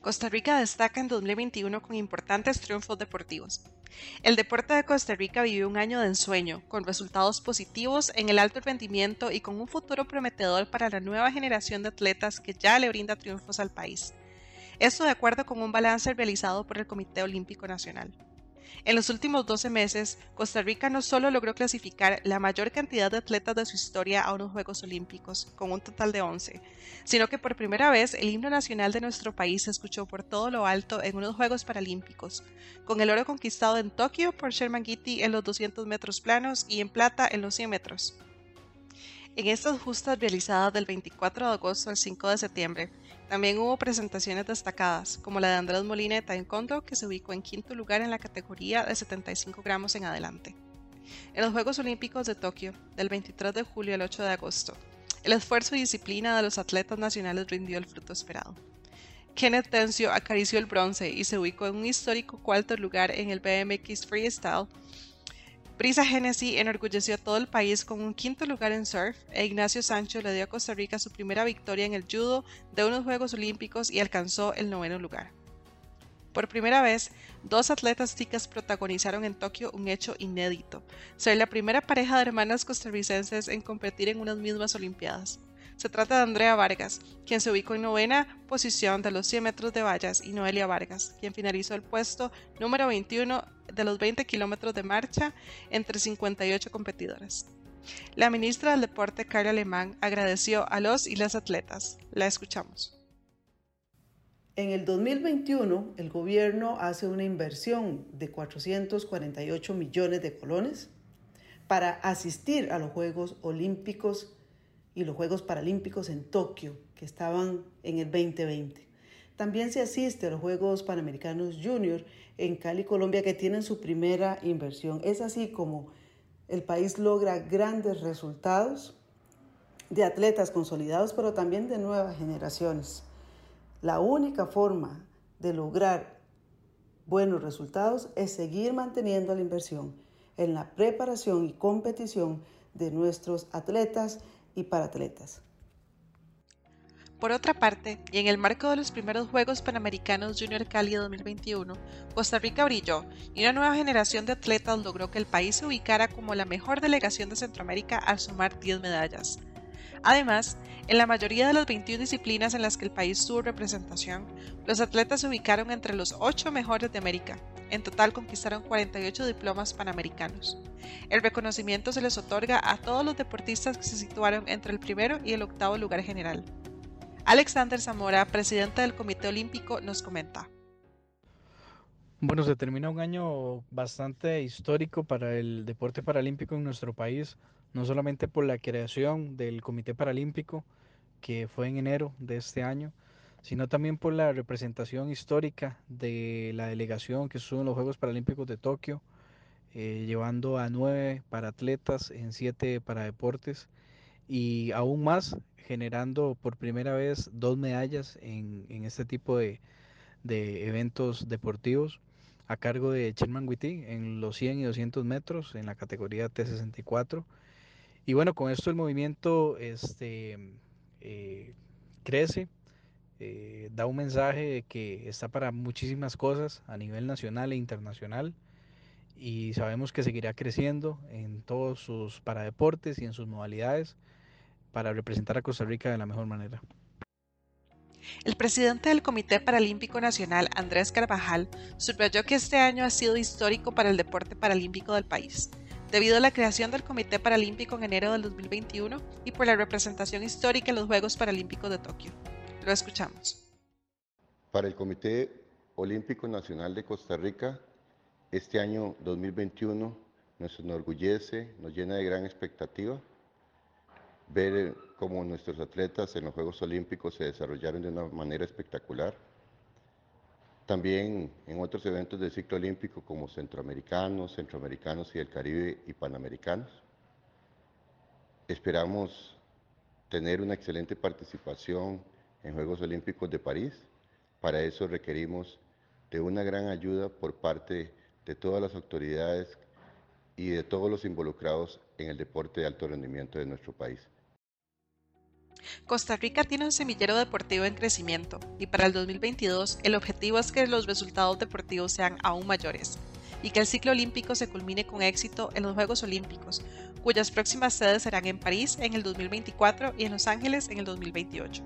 Costa Rica destaca en 2021 con importantes triunfos deportivos. El deporte de Costa Rica vivió un año de ensueño, con resultados positivos en el alto rendimiento y con un futuro prometedor para la nueva generación de atletas que ya le brinda triunfos al país. Esto de acuerdo con un balance realizado por el Comité Olímpico Nacional. En los últimos 12 meses, Costa Rica no solo logró clasificar la mayor cantidad de atletas de su historia a unos Juegos Olímpicos, con un total de 11, sino que por primera vez el himno nacional de nuestro país se escuchó por todo lo alto en unos Juegos Paralímpicos, con el oro conquistado en Tokio por Sherman Gitti en los 200 metros planos y en plata en los 100 metros. En estas justas realizadas del 24 de agosto al 5 de septiembre, también hubo presentaciones destacadas, como la de Andrés Molina de Taekwondo, que se ubicó en quinto lugar en la categoría de 75 gramos en adelante. En los Juegos Olímpicos de Tokio, del 23 de julio al 8 de agosto, el esfuerzo y disciplina de los atletas nacionales rindió el fruto esperado. Kenneth Tencio acarició el bronce y se ubicó en un histórico cuarto lugar en el BMX Freestyle Brisa Hennessy enorgulleció a todo el país con un quinto lugar en surf e Ignacio Sancho le dio a Costa Rica su primera victoria en el judo de unos Juegos Olímpicos y alcanzó el noveno lugar. Por primera vez, dos atletas ticas protagonizaron en Tokio un hecho inédito, ser la primera pareja de hermanas costarricenses en competir en unas mismas Olimpiadas. Se trata de Andrea Vargas, quien se ubicó en novena posición de los 100 metros de vallas, y Noelia Vargas, quien finalizó el puesto número 21 de los 20 kilómetros de marcha entre 58 competidores. La ministra del Deporte, Carla Alemán, agradeció a los y las atletas. La escuchamos. En el 2021, el gobierno hace una inversión de 448 millones de colones para asistir a los Juegos Olímpicos y los Juegos Paralímpicos en Tokio, que estaban en el 2020. También se asiste a los Juegos Panamericanos Junior en Cali, Colombia, que tienen su primera inversión. Es así como el país logra grandes resultados de atletas consolidados, pero también de nuevas generaciones. La única forma de lograr buenos resultados es seguir manteniendo la inversión en la preparación y competición de nuestros atletas y para atletas. Por otra parte, y en el marco de los primeros Juegos Panamericanos Junior Cali 2021, Costa Rica brilló y una nueva generación de atletas logró que el país se ubicara como la mejor delegación de Centroamérica al sumar 10 medallas. Además, en la mayoría de las 21 disciplinas en las que el país tuvo representación, los atletas se ubicaron entre los 8 mejores de América. En total conquistaron 48 diplomas panamericanos. El reconocimiento se les otorga a todos los deportistas que se situaron entre el primero y el octavo lugar general. Alexander Zamora, presidente del Comité Olímpico, nos comenta. Bueno, se termina un año bastante histórico para el deporte paralímpico en nuestro país, no solamente por la creación del Comité Paralímpico, que fue en enero de este año, sino también por la representación histórica de la delegación que estuvo en los Juegos Paralímpicos de Tokio, eh, llevando a nueve para atletas en siete para deportes y aún más generando por primera vez dos medallas en, este tipo de, eventos deportivos a cargo de Sherman Witty en los 100 y 200 metros en la categoría T64. Y bueno, con esto el movimiento este, eh, crece, eh, da un mensaje de que está para muchísimas cosas a nivel nacional e internacional y sabemos que seguirá creciendo en todos sus paradeportes y en sus modalidades para representar a Costa Rica de la mejor manera. El presidente del Comité Paralímpico Nacional, Andrés Carvajal, subrayó que este año ha sido histórico para el deporte paralímpico del país, debido a la creación del Comité Paralímpico en enero del 2021 y por la representación histórica en los Juegos Paralímpicos de Tokio. Lo escuchamos. Para el Comité Olímpico Nacional de Costa Rica, este año 2021 nos enorgullece, nos llena de gran expectativa ver cómo nuestros atletas en los Juegos Olímpicos se desarrollaron de una manera espectacular. También en otros eventos del ciclo olímpico como centroamericanos, centroamericanos y del Caribe y panamericanos. Esperamos tener una excelente participación en Juegos Olímpicos de París. Para eso requerimos de una gran ayuda por parte de todas las autoridades y de todos los involucrados en el deporte de alto rendimiento de nuestro país. Costa Rica tiene un semillero deportivo en crecimiento y para el 2022 el objetivo es que los resultados deportivos sean aún mayores y que el ciclo olímpico se culmine con éxito en los Juegos Olímpicos, cuyas próximas sedes serán en París en el 2024 y en Los Ángeles en el 2028.